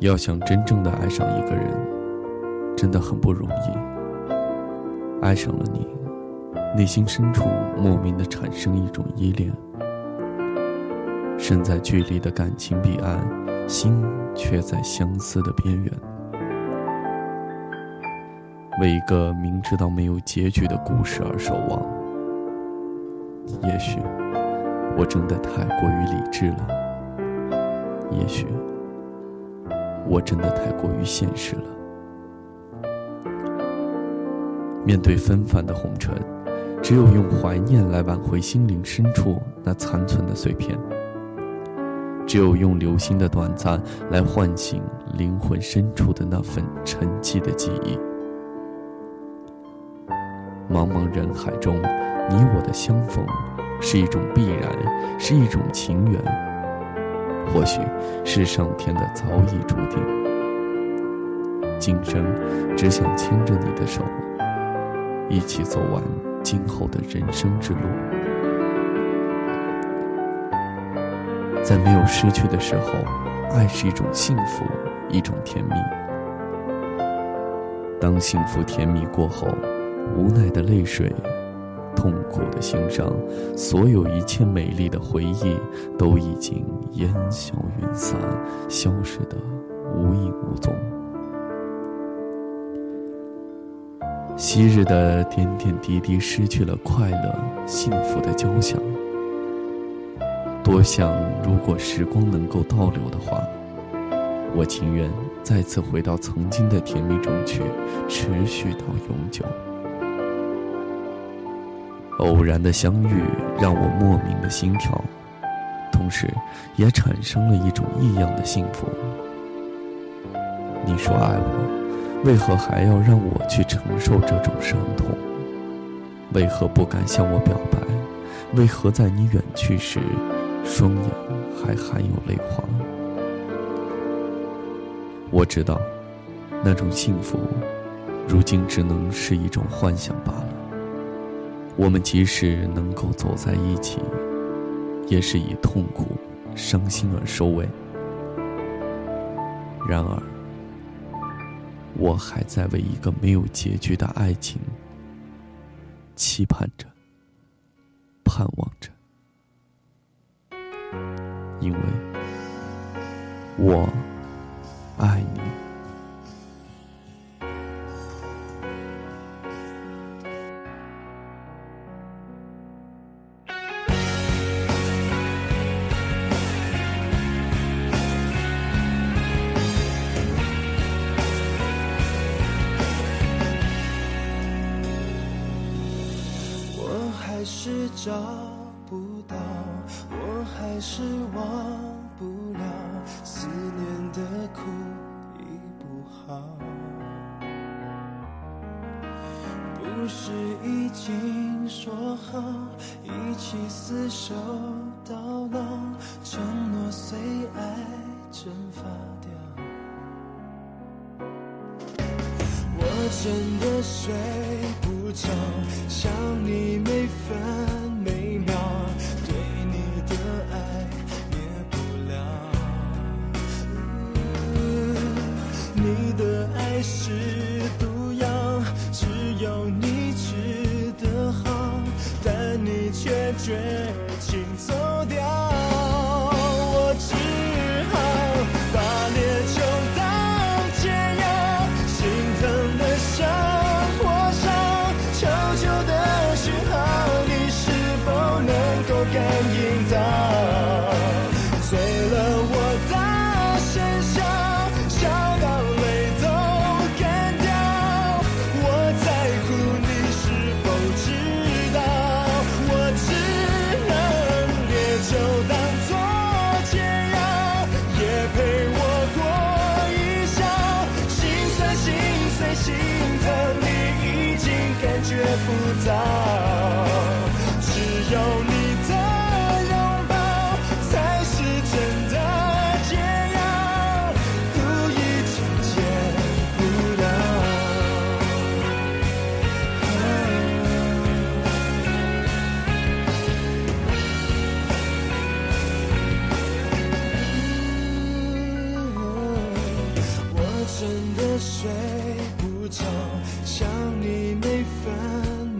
要想真正的爱上一个人，真的很不容易。爱上了你，内心深处莫名的产生一种依恋。身在距离的感情彼岸，心却在相思的边缘。为一个明知道没有结局的故事而守望。也许，我真的太过于理智了。也许。我真的太过于现实了。面对纷繁的红尘，只有用怀念来挽回心灵深处那残存的碎片；只有用流星的短暂来唤醒灵魂深处的那份沉寂的记忆。茫茫人海中，你我的相逢，是一种必然，是一种情缘。或许是上天的早已注定，今生只想牵着你的手，一起走完今后的人生之路。在没有失去的时候，爱是一种幸福，一种甜蜜。当幸福甜蜜过后，无奈的泪水。痛苦的心伤，所有一切美丽的回忆都已经烟消云散，消失的无影无踪。昔日的点点滴滴失去了快乐、幸福的交响。多想，如果时光能够倒流的话，我情愿再次回到曾经的甜蜜中去，持续到永久。偶然的相遇让我莫名的心跳，同时也产生了一种异样的幸福。你说爱我，为何还要让我去承受这种伤痛？为何不敢向我表白？为何在你远去时，双眼还含有泪花？我知道，那种幸福，如今只能是一种幻想罢了。我们即使能够走在一起，也是以痛苦、伤心而收尾。然而，我还在为一个没有结局的爱情期盼着、盼望着，因为我爱你。找不到，我还是忘不了，思念的苦已不好。不是已经说好一起厮守到老，承诺随爱蒸发掉。真的睡不着，想你每分每秒，对你的爱灭不了。你的爱是毒药，只有你吃的好，但你却绝情走掉。觉不到只有你的拥抱才是真的解药都已经解不了。我真的睡不想你每分每